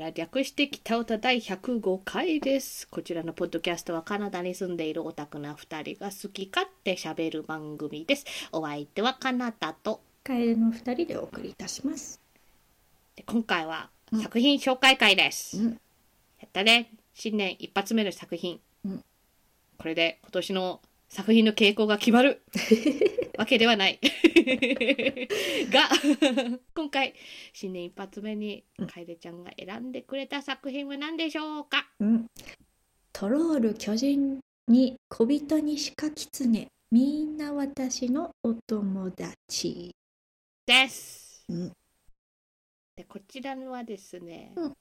から略して北歌第105回です。こちらのポッドキャストはカナダに住んでいるオタクな2人が好き勝手喋る番組です。お相手はカナダと、カエルの二人でお送りいたします。で今回は作品紹介会です。うんやったね。新年一発目の作品。うんこれで今年の作品の傾向が決まる わけではない。が、今回、新年一発目に楓ちゃんが選んでくれた作品は何でしょうか？うん、トロール巨人に小人に鹿狐。みんな私のお友達。です。うん。でこちらはですね、うん。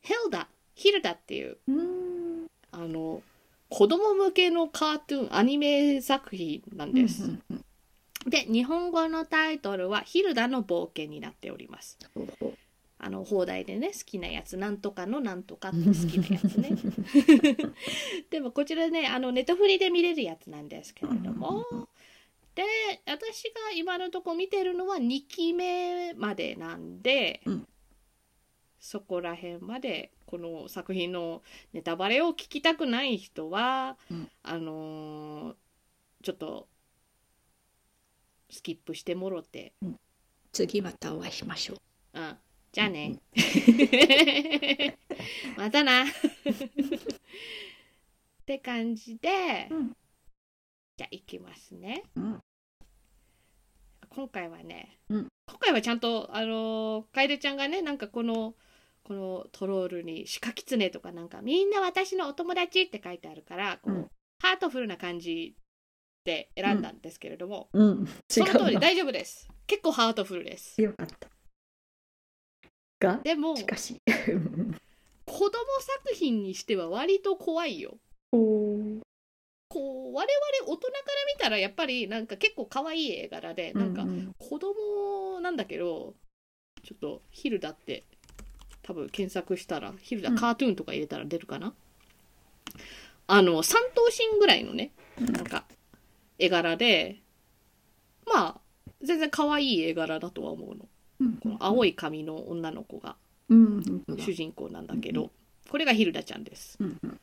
ヘルダ、ヒルダっていう、あの、子供向けのカートゥーン、アニメ作品なんです。うんうんで、日本語のタイトルはヒルダの冒険になっております。あの、放題でね、好きなやつ、なんとかのなんとかって好きなやつね。でもこちらね、あの、ネットフリで見れるやつなんですけれども、で、私が今のとこ見てるのは2期目までなんで、うんそこら辺まで、この作品のネタバレを聞きたくない人は、うんあのーちょっと、スキップしてもろて、次またお会いしましょう。うん。じゃあね。またな。って感じで、うんじゃあ行きますね。うん今回はね、うん今回はちゃんと、あのー、楓ちゃんがね、なんかこの、このトロールに鹿狐とかなんか、みんな私のお友達って書いてあるから、こう、うんハートフルな感じで選んだんですけれども、うん、その通り大丈夫です。結構ハートフルです。なよかった。が、でも、しかし。子供作品にしては割と怖いよ。こう我々大人から見たらやっぱりなんか結構可愛い絵柄でなんかううん子供なんだけどちょっとヒルダって多分検索したらヒルダうんカートゥーンとか入れたら出るかな、あの三頭身ぐらいのねなんか絵柄でまあ全然可愛い絵柄だとは思うの。うん。この青い髪の女の子が主人公なんだけどこれがヒルダちゃんです。うんうん。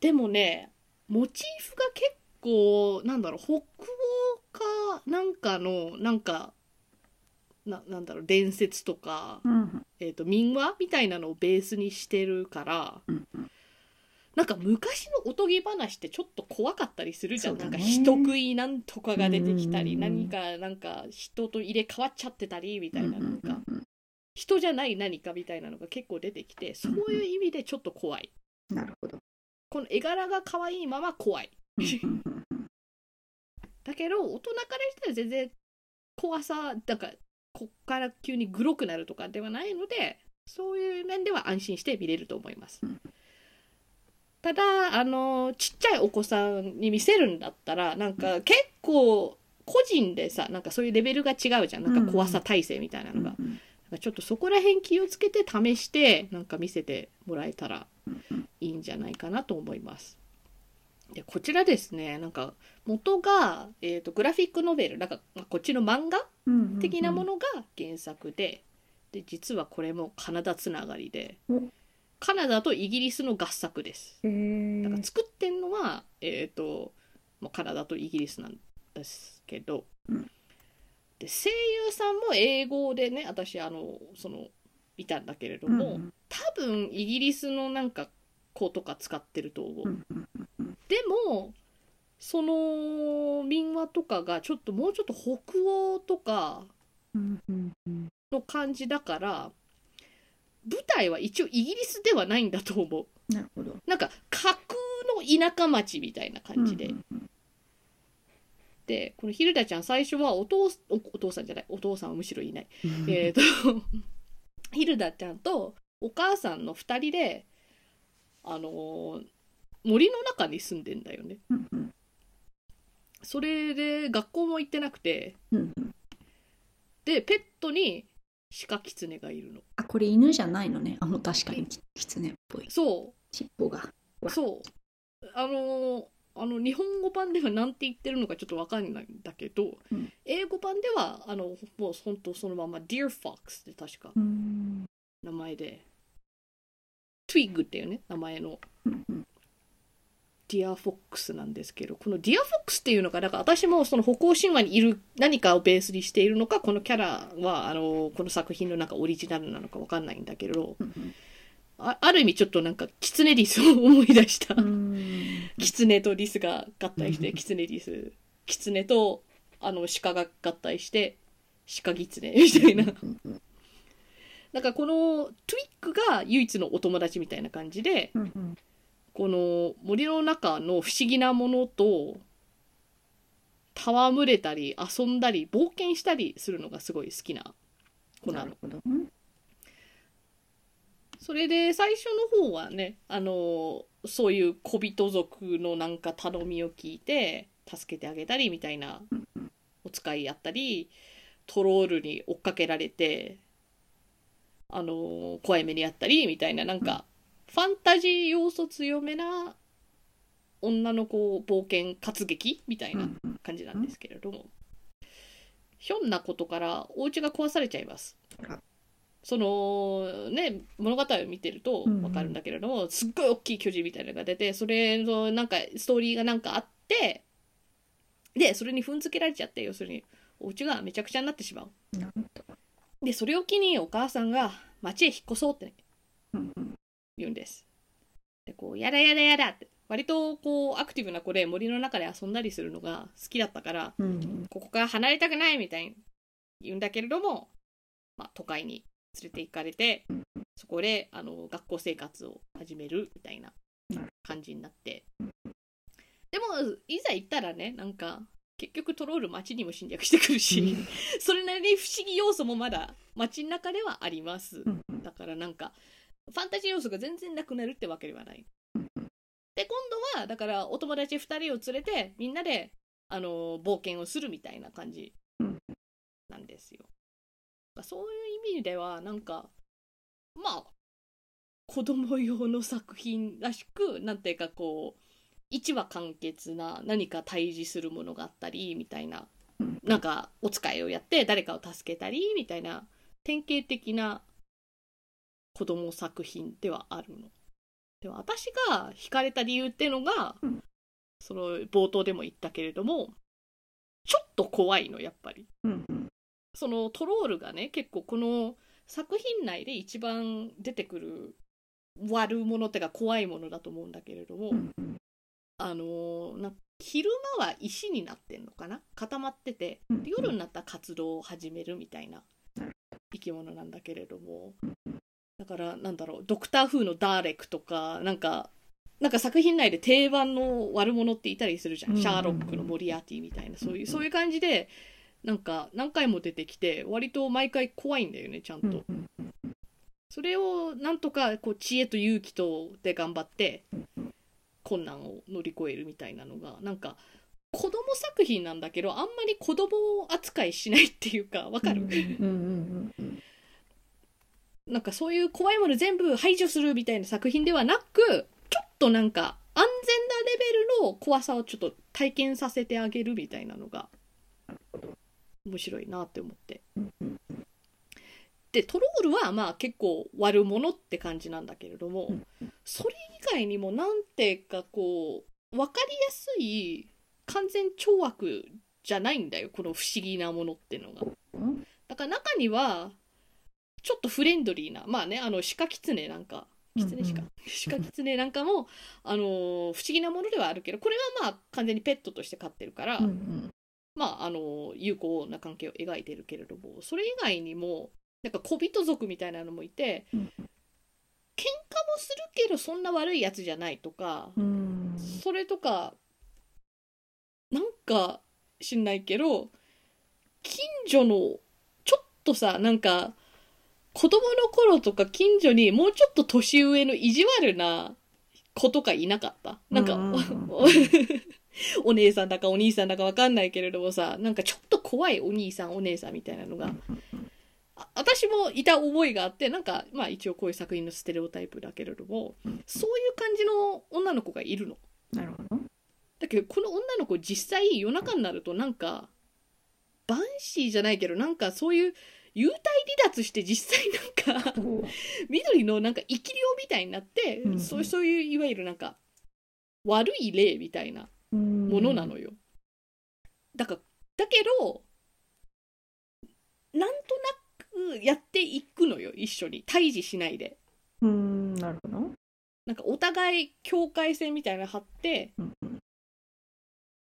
でもねモチーフが結構なんだろう北欧かなんかのなんかななんだろう伝説とか、うん。えー、と民話みたいなのをベースにしてるからうんうんなんか昔のおとぎ話ってちょっと怖かったりするじゃん、ね。なんか人食いなんとかが出てきたりうん何かなんか人と入れ替わっちゃってたりみたいななんかうん人じゃない何かみたいなのが結構出てきてそういう意味でちょっと怖い。なるほど。この絵柄が可愛いまま怖い。うんうんうんうん。だけど大人からしたら全然怖さなんかこっから急にグロくなるとかではないのでそういう面では安心して見れると思います。うん。ただあのちっちゃいお子さんに見せるんだったらなんか結構個人でさなんかそういうレベルが違うじゃん。なんか怖さ体制みたいなのが、うんなんかちょっとそこら辺気をつけて試してなんか見せてもらえたらうんうん。いいんじゃないかなと思います。でこちらですねなんか元が、えー、とグラフィックノベル。なんかまあこっちの漫画うん。的なものが原作でで実はこれもカナダつながりで。おカナダとイギリスの合作です。だから作ってんのは、えー、ともうカナダとイギリスなんですけど、うん。で声優さんも英語でね私あのそのいたんだけれども、うん多分イギリスのなんか子とか使ってると思う、でもその民話とかがちょっともうちょっと北欧とかの感じだから舞台は一応イギリスではないんだと思う。なるほど。なんか架空の田舎町みたいな感じで、うんうんでこのヒルダちゃん最初はお父おお父さんじゃない。お父さんはむしろいない、うん。えっと ヒルダちゃんとお母さんの2人であのー森の中に住んでんだよね。うんうん。それで学校も行ってなくて。うんうん。でペットに鹿キツネがいるの。あこれ犬じゃないのね。あもう確かにキキツネっぽい。そ尻尾が。うそう。あのーあの日本語版では何て言ってるのかちょっとわかんないんだけど、うん。英語版ではあのもう本当そのまま Deer Fox って確かうん。名前で。トゥイッグっていうね名前の deer fox なんですけどこの deer fox っていうのがだから私もその北欧神話にいる何かをベースにしているのかこのキャラはあのこの作品のなんかオリジナルなのかわかんないんだけどうんあある意味ちょっとなんかキツネリスを思い出した。うん。キツネとリスが合体してうんキツネリス。キツネとあの鹿が合体して鹿ギツネみたいな。なんかこのトゥイックが唯一のお友達みたいな感じでうんうんこの森の中の不思議なものと戯れたり遊んだり冒険したりするのがすごい好きな子なの。なそれで最初の方はねあのそういう小人族のなんか頼みを聞いて助けてあげたりみたいなお使いやったりトロールに追っかけられてあの怖い目にあったりみたいななんかファンタジー要素強めな女の子冒険活劇みたいな感じなんですけれども、ひょんなことからお家が壊されちゃいますあ。そのね物語を見てると分かるんだけれども、すっごい大きい巨人みたいなのが出てそれのなんかストーリーがなんかあってでそれに踏んづけられちゃって要するにお家がめちゃくちゃになってしまう。でそれを機にお母さんが町へ引っ越そうって言うんです。でこうやだやだやだって割とこうアクティブな子で森の中で遊んだりするのが好きだったからうん。うんここから離れたくないみたいに言うんだけれども、まあ、都会に連れて行かれてうんそこであの学校生活を始めるみたいな感じになって。でもいざ行ったらねなんか結局トロール街にも侵略してくるしそれなりに不思議要素もまだ街の中ではあります。だからなんかファンタジー要素が全然なくなるってわけではない。で今度はだからお友達2人を連れてみんなであの冒険をするみたいな感じうんなんですよ。そういう意味ではなんかまあ子供用の作品らしくなんていうかこう一話完結な何か対峙するものがあったりみたいなうん。なんかお使いをやって誰かを助けたりみたいな典型的な子供作品ではあるの。でも私が惹かれた理由っていうのが、うん。その冒頭でも言ったけれどもちょっと怖いのやっぱり。うんうん。そのトロールがね結構この作品内で一番出てくる悪者ってか怖いものだと思うんだけれども、うんうん。あのーな昼間は石になってんのかな？固まっててうんで夜になったら活動を始めるみたいな生き物なんだけれどもだからなんだろうドクター風のダーレクとかなんかなんか作品内で定番の悪者っていたりするじゃん、うん。シャーロックのモリアーティみたいな。そういうそういう感じでなんか何回も出てきて割と毎回怖いんだよねちゃんと、それをなんとかこう知恵と勇気とで頑張って困難を乗り越えるみたいなのがなんか子供作品なんだけどあんまり子供扱いしないっていうかわかる、うんうんうんうんなんかそういう怖いもの全部排除するみたいな作品ではなくちょっとなんか安全なレベルの怖さをちょっと体験させてあげるみたいなのが面白いなって思って。でトロールはまあ結構悪者って感じなんだけれども、それ以外にもなんていうかこう分かりやすい完全懲悪じゃないんだよこの不思議なものっていうのが。だから中にはちょっとフレンドリーなまあねあの鹿キツネなんかキツネうん。鹿鹿キツネなんかもあのー不思議なものではあるけどこれはまあ完全にペットとして飼ってるから、うんうん。まああの友好な関係を描いてるけれどもそれ以外にもなんか小人族みたいなのもいて、うん。喧嘩もするけどそんな悪いやつじゃないとか、うん。それとかなんか知んないけど近所のちょっとさなんか子供の頃とか近所にもうちょっと年上の意地悪な子とかいなかった？なんか、お姉さんだかお兄さんだかわかんないけれどもさなんかちょっと怖いお兄さんお姉さんみたいなのが、あ私もいた覚えがあってなんかまあ一応こういう作品のステレオタイプだけれども、うんそういう感じの女の子がいるの。なるほど。だけどこの女の子実際夜中になるとなんかバンシーじゃないけどなんかそういう幽体離脱して実際なんかお緑のなんか生き量みたいになって、うんそうそういういわゆるなんか悪い例みたいなもものなのよ。だからだけどなんとなくやっていくのよ一緒に。対峙しないで。うんなるほど。なんかお互い境界線みたいなの張ってうんうん。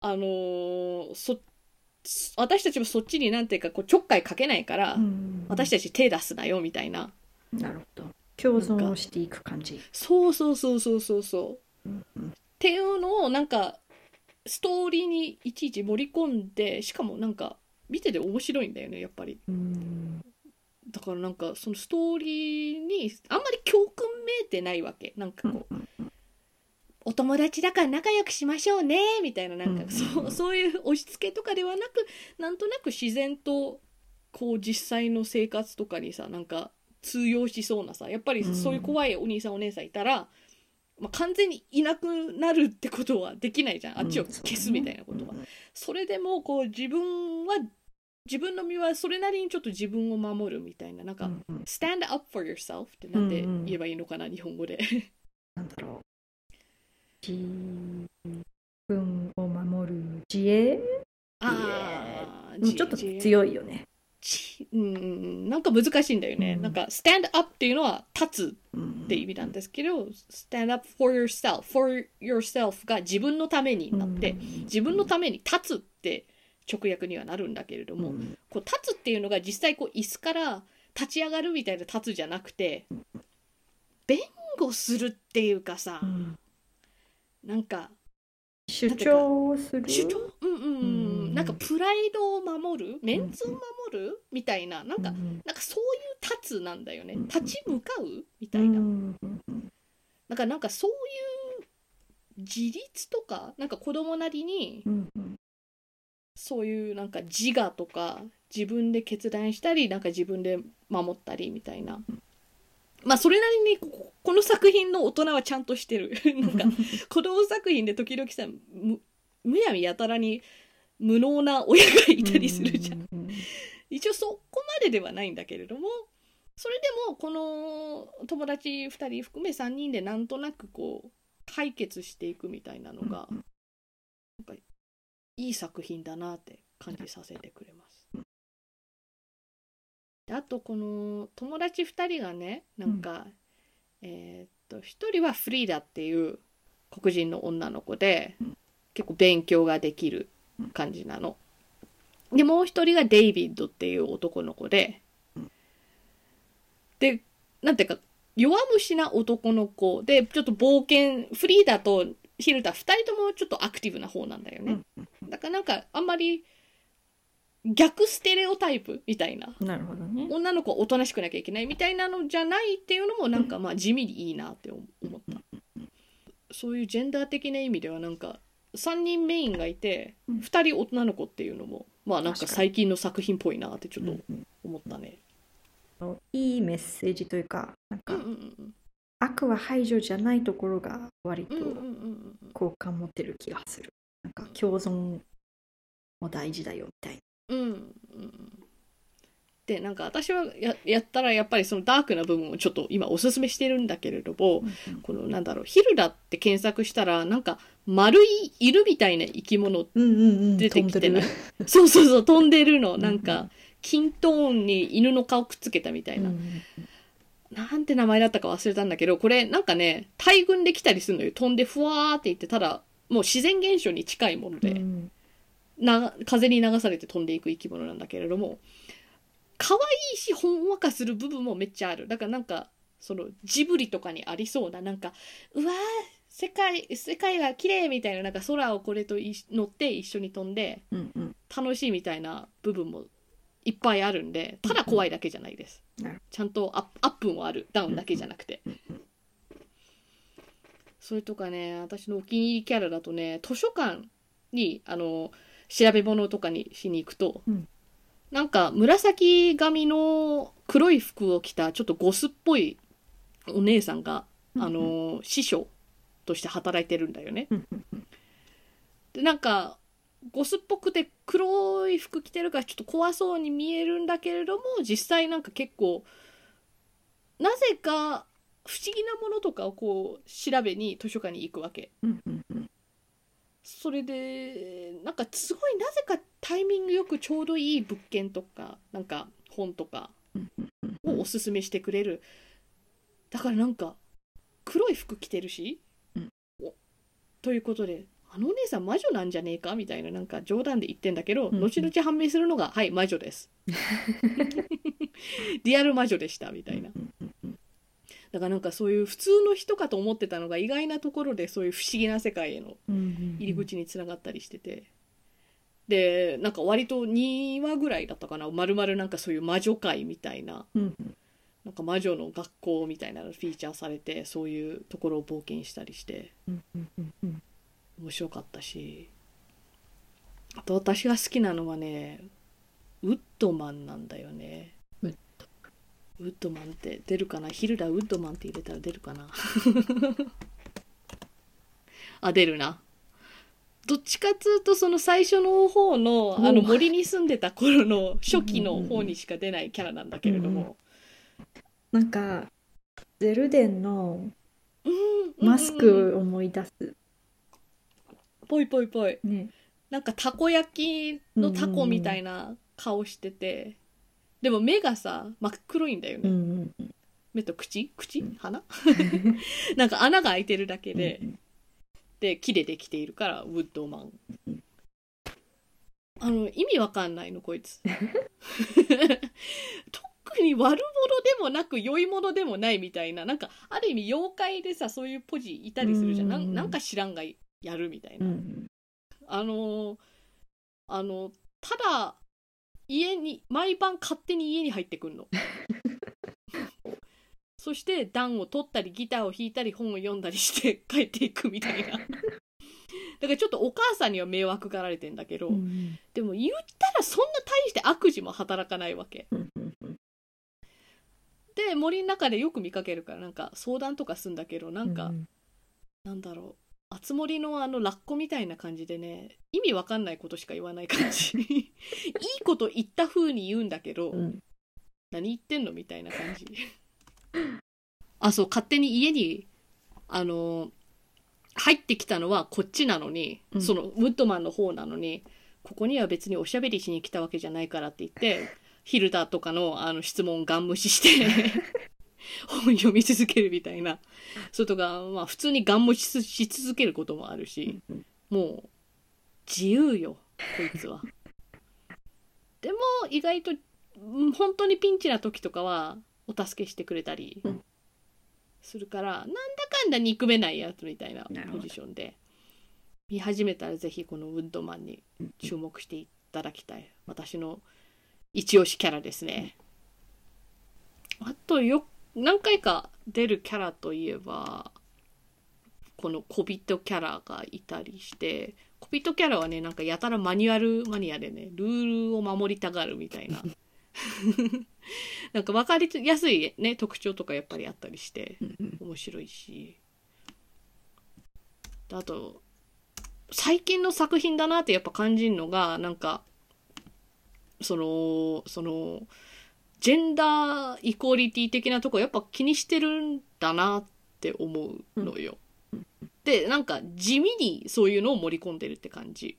あのーそ私たちもそっちになんていうかこうちょっかいかけないから、うん私たち手出すなよみたいな。なるほど。共存をしていく感じ。そうそうそうそうそうそう。うんうん。っていうのをなんかストーリーにいちいち盛り込んでしかもなんか見てて面白いんだよねやっぱり。うん。だからなんかそのストーリーにあんまり教訓めいてないわけ。なんかこう、うんお友達だから仲良くしましょうねみたいななんかうん。そうそういう押し付けとかではなくなんとなく自然とこう実際の生活とかにさなんか通用しそうなさやっぱりそういう怖いお兄さんお姉さんいたら、まあ、完全にいなくなるってことはできないじゃん。あっちを消すみたいなことは。それでもこう自分は自分の身はそれなりにちょっと自分を守るみたいななんか、stand up for yourself ってなんて言えばいいのかな、日本語で。なんだろう自分を守る自衛？ああ、ちょっと強いよね。ちうんうんうんなんか難しいんだよね。うん。なんか stand up っていうのは立つっって意味なんですけど、stand up for yourself for yourself が自分のためになって、自分のために立つって直訳にはなるんだけれども、こう立つっていうのが実際こう椅子から立ち上がるみたいな立つじゃなくて弁護するっていうかさ、なんか主張をする？主張？うんうんうん、うん。なんかプライドを守る？メンツを守る？みたいな。なんか、うんなんかそういう立つなんだよね。うん立ち向かう？みたういな、ん。なんかなんかそういう自立とか？なんか子供なりにうんうん。そういうなんか自我とか自分で決断したりなんか自分で守ったりみたいなまあそれなりにここの作品の大人はちゃんとしてる なんか 子供作品で時々さむむやみやたらに無能な親がいたりするじゃん。一応そこまでではないんだけれどもそれでもこの友達2人含め3人でなんとなくこう解決していくみたいなのがうんなんかいい作品だなって感じさせてくれます。であとこの友達2人がねなんか、えーっと1人はフリーダっていう黒人の女の子でうん。結構勉強ができる感じなの。でもう一人がデイビッドっていう男の子で。うん。でなんていうか弱虫な男の子でちょっと冒険フリーダとヒルダ2人ともちょっとアクティブな方なんだよね。だからなんかあんまり逆ステレオタイプみたいな。なるほどね。女の子はおとなしくなきゃいけないみたいなのじゃないっていうのもなんかまあ地味にいいなって思思った。そういうジェンダー的な意味ではなんか3人メインがいてうん。2人女の子っていうのもまあなんか最近の作品っぽいなってちょっとうんうん思ったね。いいメッセージというかなんかうんうんうん悪は排除じゃないところが割とうんうんうんうん。好感持ってる気がする。なんか共存も大事だよみたいなうんうん。うんでなんか私はややったらやっぱりそのダークな部分をちょっと今おすすめしてるんだけれども、このなんだろうヒルダって検索したらなんか丸い犬みたいな生き物うんうんうん。出てきてない？飛んでる そうそうそう飛んでるの。うんなんかーンに犬の顔くっつけたみたいな、なんて名前だったか忘れたんだけどこれなんかね大群で来たりするのよ。飛んでふわーっていってただもう自然現象に近いもので、うんな風に流されて飛んでいく生き物なんだけれども可愛いしほんわかする部分もめっちゃある。だからなんかそのジブリとかにありそうななんかうわー世界世界が綺麗みたいななんか空をこれとい乗って一緒に飛んでうんうん。楽しいみたいな部分もいっぱいあるんでただ怖いだけじゃないです。ちゃんとアップアップもある。ダウンだけじゃなくて。それとかね私のお気に入りキャラだとね図書館にあの調べ物とかにしに行くと、うん。なんか紫髪の黒い服を着たちょっとゴスっぽいお姉さんが、あの師匠として働いてるんだよね。うんうんでなんかゴスっぽくて黒いい服着てるからちょっと怖そうに見えるんだけれども実際なんか結構なぜか不思議なものとかをこう調べに図書館に行くわけ。うんうんうんそれでなんかすごいなぜかタイミングよくちょうどいい物件とかなんか本とかをおすすめしてくれる。だからなんか黒い服着てるし、うん。おということであのお姉さん魔女なんじゃねえかみたいななんか冗談で言ってんだけど、うんうん。後々判明するのがはい魔女です。リアル魔女でしたみたいな。うんだからなんかそういう普通の人かと思ってたのが意外なところでそういう不思議な世界への入り口につながったりしてて、でなんか割と2話ぐらいだったかな。まるまるなんかそういう魔女界みたいな。うんうん。なんか魔女の学校みたいなのフィーチャーされてそういうところを冒険したりして。うんうん。面白かったし。あと私が好きなのはねウッドマンなんだよねウッドマンって出るかな？ヒルダウッドマンって入れたら出るかな？あ出るな。どっちかっつうとその最初の方のあの森に住んでた頃の初期の方にしか出ないキャラなんだけれども、なんかゼルデンのうんマスクを思い出す。ぽいぽいぽいねなんかたこ焼きのタコみたいな顔してて、でも目がさ真っ黒いんだよね、うんうんうん。目と口？口？鼻？なんか穴が開いてるだけで、うんで木でできているからウッドマン。あの意味わかんないのこいつ。特に悪者でもなく良い者でもないみたいな。なんかある意味妖怪でさそういうポジいたりするじゃん、なん。なんか知らんがやるみたいな、うんうん。あのーあのただ家に毎晩勝手に家に入ってくんの。そして暖を取ったりギターを弾いたり本を読んだりして 帰っていくみたいな。だからちょっとお母さんには迷惑がられてんだけど、うん。でも言ったらそんな大して悪事も働かないわけ。で森の中でよく見かけるからなんか相談とかすんだけどなんか、うん。なんだろうあつ森のあのラッコみたいな感じでね意味わかんないことしか言わない感じ いいこと言った風に言うんだけど、うん。何言ってんのみたいな感じ。あそう勝手に家にあの入ってきたのはこっちなのに、うん。そのウッドマンの方なのにここには別におしゃべりしに来たわけじゃないからって言って ヒルダとかのあの質問をガン無視して本読み続けるみたいなそれとか、まあ、普通にガン無視し続けることもあるし、もう自由よこいつは。でも意外とうん本当にピンチな時とかはお助けしてくれたりうんするから、なんだかんだ憎めないやつみたいなポジションで見始めたらぜひこのウッドマンに注目していただきたい私の一押しキャラですね。あとよ何回か出るキャラといえばこの小人キャラがいたりして小人キャラはねなんかやたらマニュアルマニアでねルールを守りたがるみたいな。なんか分かりやすいね特徴とかやっぱりあったりして面白いし。あと最近の作品だなってやっぱ感じるのがなんかそのそのジェンダーイコーリティ的なとこやっぱ気にしてるんだなって思うのよ。でなんか地味にそういうのを盛り込んでるって感じ。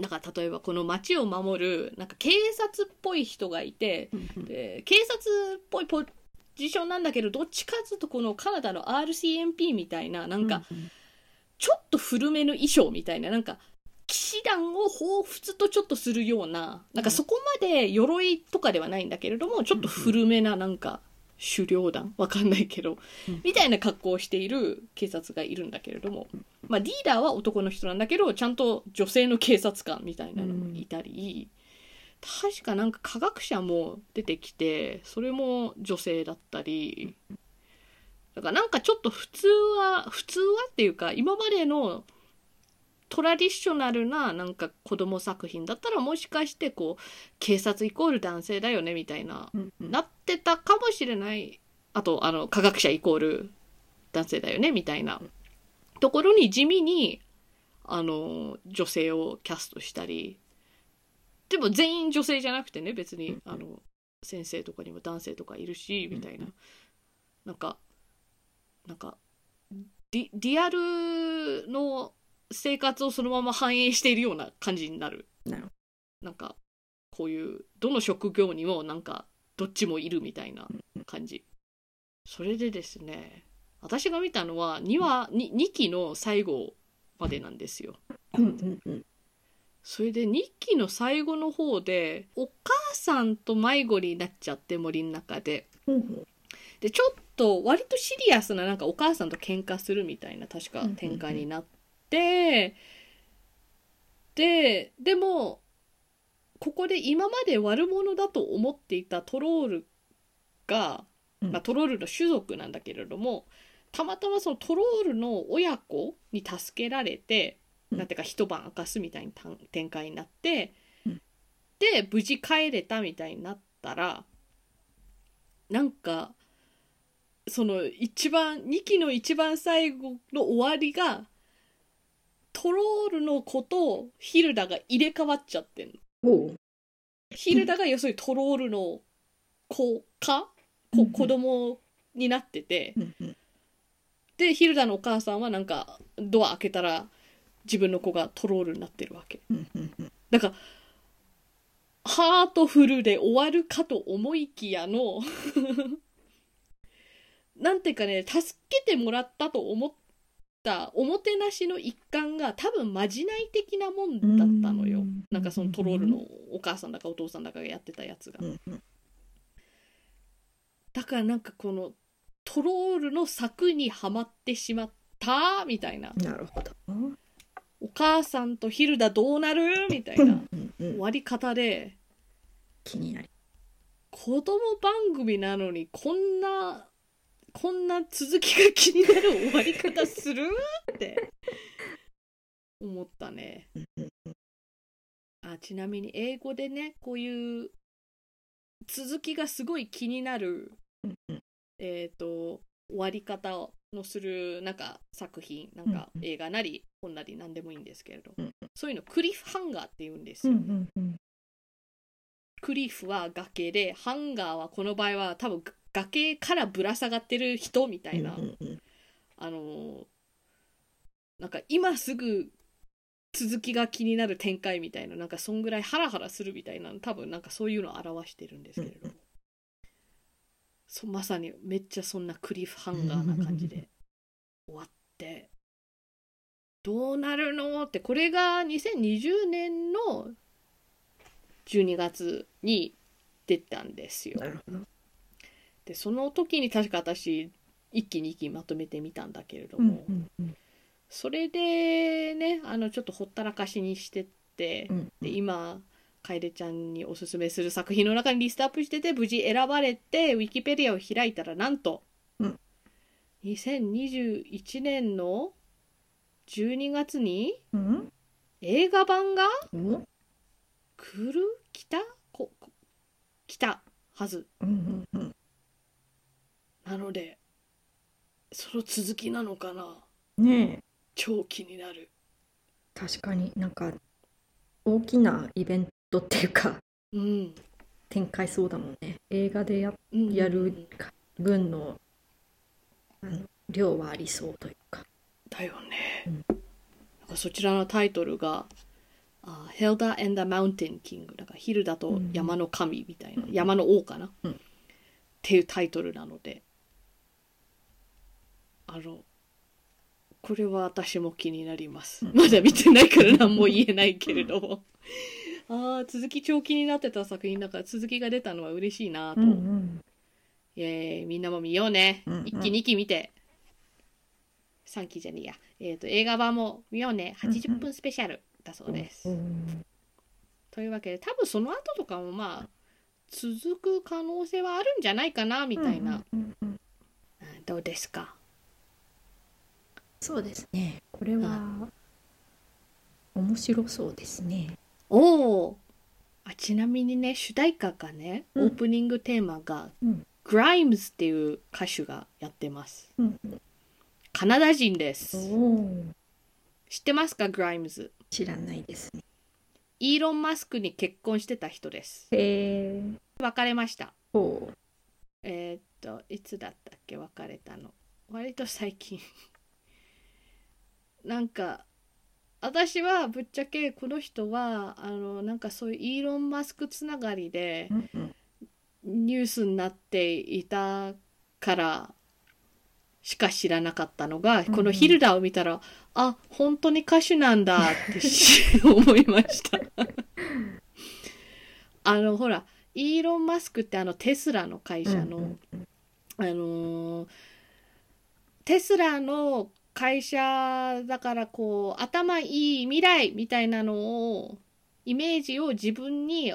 だから例えばこの街を守るなんか警察っぽい人がいてうんうんで警察っぽいポジションなんだけどどっちかっていうとこのカナダの RCMP みたいななんかうんちょっと古めの衣装みたいななんか騎士団を彷彿とちょっとするようななんかそこまで鎧とかではないんだけれどもちょっと古めななんか狩猟団わかんないけどうん。みたいな格好をしている警察がいるんだけれどもまあリーダーは男の人なんだけどちゃんと女性の警察官みたいなのもいたり確かなんか科学者も出てきてそれも女性だったりだからなんかちょっと普通は普通はっていうか今までのトラディショナルななんか子供作品だったらもしかしてこう警察イコール男性だよねみたいなうんうん。なってたかもしれない。あとあの科学者イコール男性だよねみたいなところに地味にあの女性をキャストしたりでも全員女性じゃなくてね別にあの先生とかにも男性とかいるしみたいな。なんかなんかリリアルの生活をそのまま反映しているような感じになる。なるほなんかこういうどの職業にもなんかどっちもいるみたいな感じ。それでですね私が見たのは2話 2, 2期の最後までなんですよ。それで2期の最後の方でお母さんと迷子になっちゃって森の中で。でちょっと割とシリアスななんかお母さんと喧嘩するみたいな確か展開になってででもここで今まで悪者だと思っていたトロールが、うん。まあ、トロールの種族なんだけれどもたまたまそのトロールの親子に助けられて、うん。なんていうか一晩明かすみたいな展展開になって、うん。で無事帰れたみたいになったらなんかその一番2期の一番最後の終わりがトロールの子とヒルダが入れ替わっちゃってんの。ヒルダが要するにトロールの子か？うんこ子供になってて。うんうん。でヒルダのお母さんはなんかドア開けたら自分の子がトロールになってるわけ。うんうんうん。だからハートフルで終わるかと思いきやの なんていうかね助けてもらったと思ったおもてなしの一環が多分まじない的なもんだったのよ。うん。なんかそのトロールのお母さんだかお父さんだかがやってたやつが。うんうん。だからなんかこのトロールの策にはまってしまったみたいな。なるほど。お母さんとヒルダどうなるみたいうんな終わり方で。気になり。子供番組なのにこんなこんな続きが気になる終わり方する？って。思ったね。あちなみに英語でねこういう続きがすごい気になるえっ、と終わり方のするなんか作品なんか映画なり本なり何でもいいんですけれど、そういうのクリフハンガーって言うんですよ、うんうんうん。クリフは崖でハンガーはこの場合は多分崖からぶら下がってる人みたいな、うんうんうん。あのーなんか今すぐ続きが気になる展開みたいななんかそんぐらいハラハラするみたいな多分なんかそういうのを表してるんですけれども、うんそまさにめっちゃそんなクリフハンガーな感じで終わってどうなるのってこれが2020年の12月に出たんですよ。な。るほどでその時に確か私一気に一気にまとめてみたんだけれどうんも、うんうん。それでねあのちょっとほったらかしにしてって、うんで今楓ちゃんにおすすめする作品の中にリストアップしてて無事選ばれてウィキペディアを開いたらなんと、うん。2021年の12月にうん。映画版がお？来る？来た？ここ来たはず。うんうんうんなのでその続きなのかな。ねえ。超気になる。確かになんか大きなイベントっていうかうん。展開そうだもんね。映画でやうんやる分のあの量はありそうというか。だよね、うん。なんかそちらのタイトルが「あ Hilda and the Mountain King」なんかヒルダと山の神みたいな、うん。山の王かな、うん。っていうタイトルなのであのこれは私も気になります、うん。まだ見てないから何も言えないけれども。あー続き超気になってた作品だから続きが出たのは嬉しいなと、うんうん。イエーイ。みんなも見ようね、うんうん。一期二期見て。3期じゃねえや、えー、と映画版も見ようね。80分スペシャルだそうです、うんというわけで多分その後とかもまあ続く可能性はあるんじゃないかなみたいな、うんうんうんうん。どうですか？そうですね。これは面白そうですね。おおあちなみにね主題歌がね、うん。オープニングテーマが、うん。グライムズっていう歌手がやってます。うん。うんカナダ人でおすー。知ってますかグライムズ知らないですね。イーロン・マスクに結婚してた人です。へえ別れました。ほえーっといつだったっけ別れたの。割と最近なんか私はぶっちゃけこの人はあのなんかそういうイーロン・マスクつながりでう、うんうん。ニュースになっていたからしか知らなかったのが、うんこのヒルダを見たらあ本当に歌手なんだってし思いました。あのほらイーロン・マスクってあのテスラの会社の、うんうん。あのーテスラの会社だからこう頭いい未来みたいなのをイメージを自分に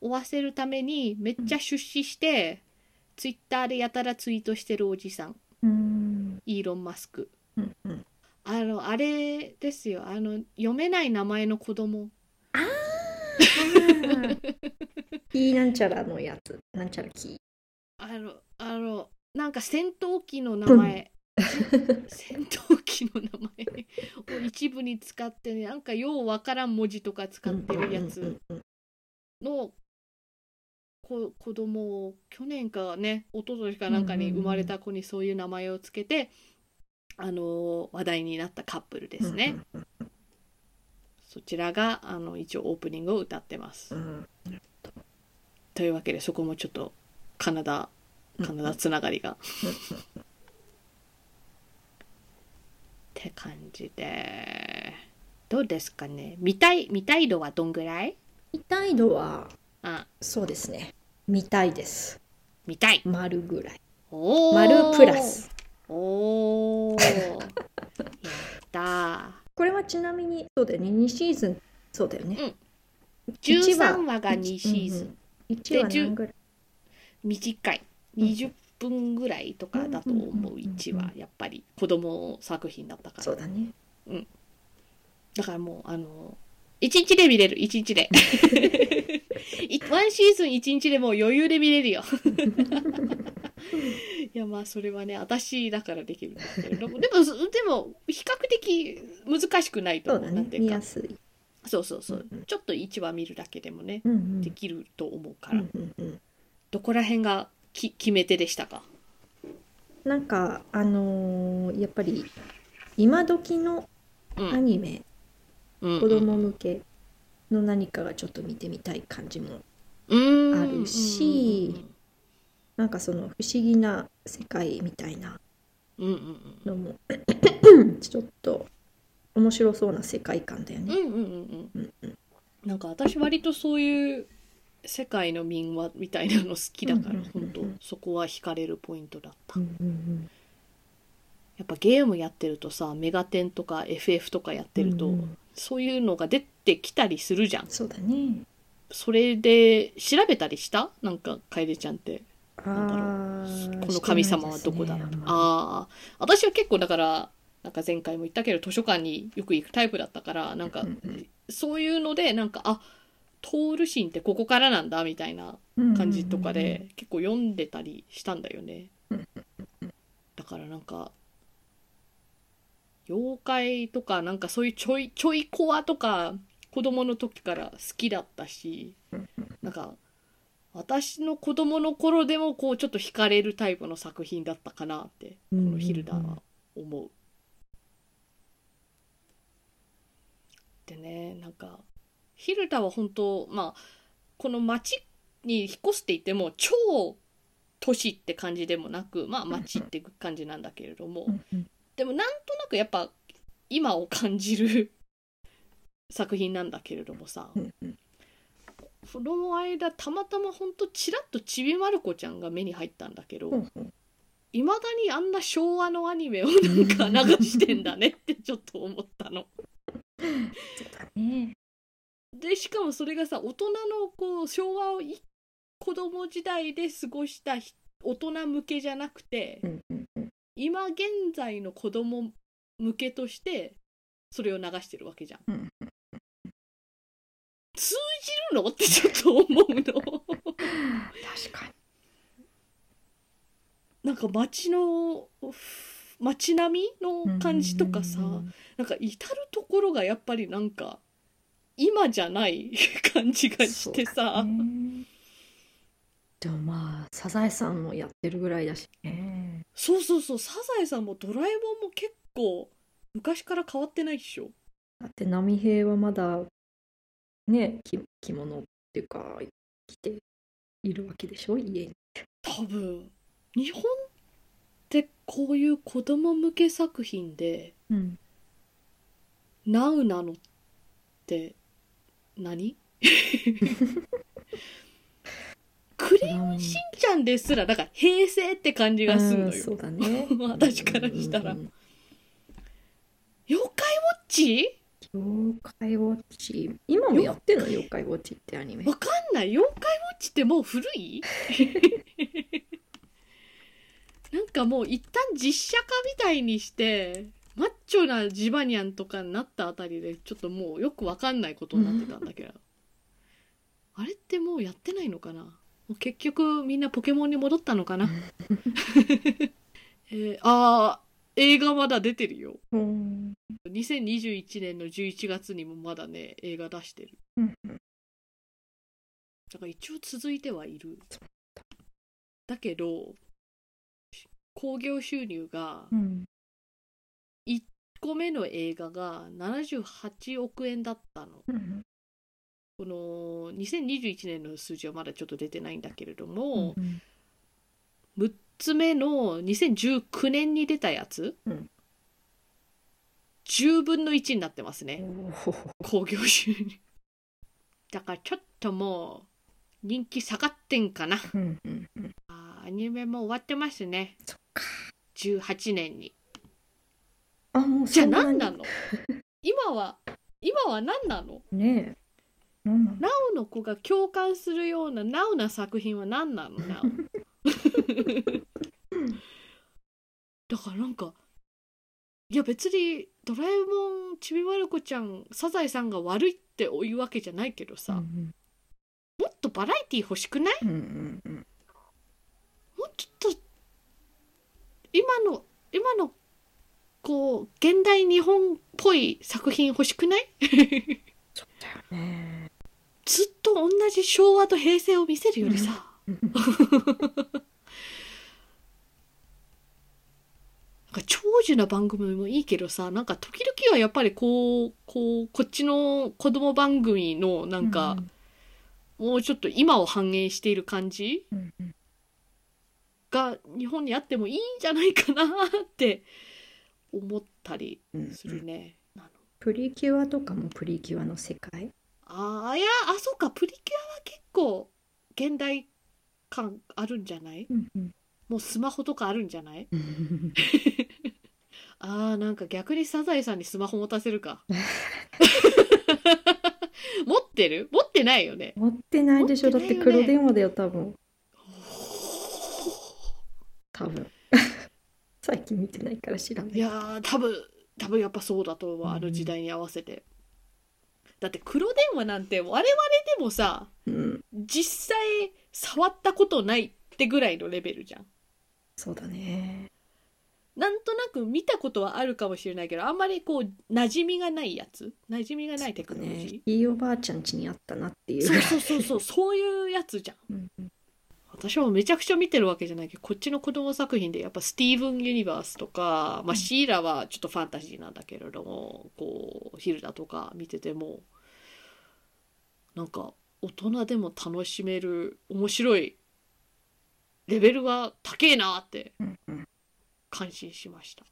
負わせるためにめっちゃ出資して、ツイッターでやたらツイートしてるおじさん。うん。イーロン・マスクうんうん。あのあれですよ。あの読めない名前の子供。あー。キーなんちゃらのやつ。なんちゃらキー。あのあのなんか戦闘機の名前、戦闘機の名前を一部に使ってねなんかようわからん文字とか使ってるやつの子子供を去年かね一昨年かなんかに生まれた子にそういう名前をつけて、あの話題になったカップルですね、そちらがあの一応オープニングを歌ってます、というわけでそこもちょっとカナダカナダつながりが、って感じで。どうですかね？見たい見たい度はどんぐらい？見たいのはあそうですね。見たいです。見たい。丸ぐらい。おー。丸プラス。おー。やったこれはちなみにそうだよね。2シーズン。そうだよね、ー一話。13話が2シーズン、1話何ぐらい？短い。20分ぐらいとかだと思ううんうんうんうん1話やっぱり子供作品だったから。そうだね。だからもうあの1日で見れる1日で。いワンシーズン1日でもう余裕で見れるよ。いやまあそれはね私だからできるんだけれども。でもでも比較的難しくないと思う。そうだね。ていうか。見やすい。そうそうそう、うんうん。ちょっと1話見るだけでもねうんうん。できると思うから、うんうんうん。どこら辺がき決め手でしたか？なんかあのーやっぱり今時のうん。アニメ、うん子供向けの何かがちょっと見てみたい感じもうんあるしなんかその不思議な世界みたいなうんうんうん。のも ちょっと面白そうな世界観だよね。うんうんうんうん。うんうん。なんか私割とそういう世界の民話みたいなの好きだから、うんうんうんうん。本当。そこは惹かれるポイントだった、うんうんやっぱゲームやってるとさメガテンとか FF とかやってると、うんうん。そういうのが出てきたりするじゃん。そうだね。それで調べたりした？なんか楓ちゃんって。なんだろう。この神様はどこだ？ねああ私は結構だからなんか前回も言ったけど図書館によく行くタイプだったからなんかうんうん。そういうのでなんかあトール神ってここからなんだみたいな感じとかで結構読んでたりしたんだよね。うんだからなんか妖怪とかなんかそういうちょいちょいコアとか子供の時から好きだったしなんか私の子供の頃でもこうちょっと惹かれるタイプの作品だったかなってこのヒルダは思う。でねなんかヒルダは本当まあこの町に引っ越すって言っても超都市って感じでもなくまあ町って感じなんだけれどもでもなんとなくやっぱ今を感じる作品なんだけれどもさその間たまたまほんとちらっとちびまる子ちゃんが目に入ったんだけどいまだにあんな昭和のアニメをなんか流してんだねってちょっと思ったの。そうだね。でしかもそれがさ大人のこう昭和をい子供時代で過ごしたひ大人向けじゃなくてうんうんうん今現在の子供向けとしてそれを流してるわけじゃん。うん通じるの？ってちょっと思うの。確かに。なんか街の街並みの感じとかさ、うんなんか至る所がやっぱりなんか今じゃない感じがしてさ、ね。でもまあサザエさんもやってるぐらいだし。ねそうそうそう。サザエさんもドラえもんも結構昔から変わってないでしょ。だって波平はまだねき着物っていうか着ているわけでしょ？家に。多分。日本ってこういう子供向け作品でうん「ナウなのって何？クリームしんちゃんですらだから平成って感じがすんのよ。うんそうだね。私からしたら。うんうん妖怪ウォッチ？妖怪ウォッチ。今もやってんの？妖怪ウォッチってアニメ。わかんない。妖怪ウォッチってもう古い？なんかもう一旦実写化みたいにしてマッチョなジバニャンとかになったあたりでちょっともうよくわかんないことになってたんだけどあれってもうやってないのかな？もう結局みんなポケモンに戻ったのかな？えー、あー映画まだ出てるよ。うん。2021年の11月にもまだね映画出してる。うんだから一応続いてはいる。だ。けど興行収入がうん。1個目の映画が78億円だったの。うんこの2021年の数字はまだちょっと出てないんだけれども、うん6つ目の2019年に出たやつ、うん。10分の1になってますね。興行収入。だからちょっともう人気下がってんかな。うんうんうん。あーアニメも終わってますね。そっか。18年にあもうじゃあ何なの？今は今は何なの？ねえ。なんなの？ナウの子が共感するようなナウな作品は何なの？ナウ だからなんかいや別にドラえもんちびまる子ちゃんサザエさんが悪いっていうわけじゃないけどさ、うんもっとバラエティ欲しくない？うんうんうん。もうちょっと今の今のこう現代日本っぽい作品欲しくない？ね。えずっと同じ昭和と平成を見せるよりさ、なんか長寿な番組もいいけどさなんか時々はやっぱりこうこうこっちの子供番組のなんか、もうちょっと今を反映している感じうんうん。が日本にあってもいいんじゃないかなって思ったりうんするね。あの。プリキュアとかもプリキュアの世界？あーいやあそうか。プリキュアは結構現代感あるんじゃない？うんうん。もうスマホとかあるんじゃない？うん あーなんか逆にサザエさんにスマホ持たせるか。持ってる？持ってないよね。持ってないでしょ。だって黒電話だよ多分。多分最近見てないから知らない。いやー多分多分やっぱそうだと思ううんあの時代に合わせて、だって黒電話なんて我々でもさうん。実際触ったことないってぐらいのレベルじゃん。そうだね。なんとなく見たことはあるかもしれないけどあんまりこう馴染みがないやつ？馴染みがないテクノロね。ジいいおばあちゃん家にあったなっていうーそうそうそうそうそういうやつじゃんうん私はめちゃくちゃ見てるわけじゃないけどこっちの子供作品でやっぱスティーブン・ユニバースとか、まあ、シーラはちょっとファンタジーなんだけれどもこうヒルダとか見ててもなんか大人でも楽しめる面白いレベルが高えなって感心しました。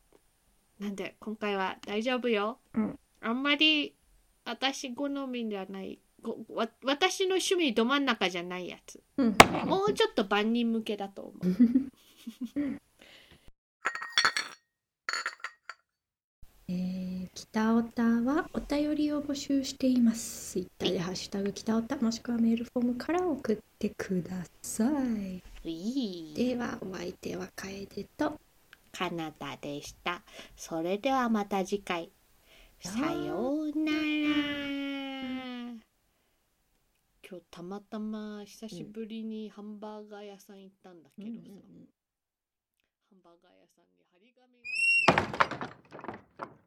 なんで今回は大丈夫よ、うん。あんまり私好みじゃない私の趣味ど真ん中じゃないやつうんもうちょっと万人向けだと思う。えー、北オタはお便りを募集しています。ツイッターでハッシュタグ北オタもしくはメールフォームから送ってください。いいではお相手は楓とカナダでした。それではまた次回。さようなら。今日たまたま久しぶりにハンバーガー屋さん行ったんだけどさ、ハンバーガー屋さんに張り紙が。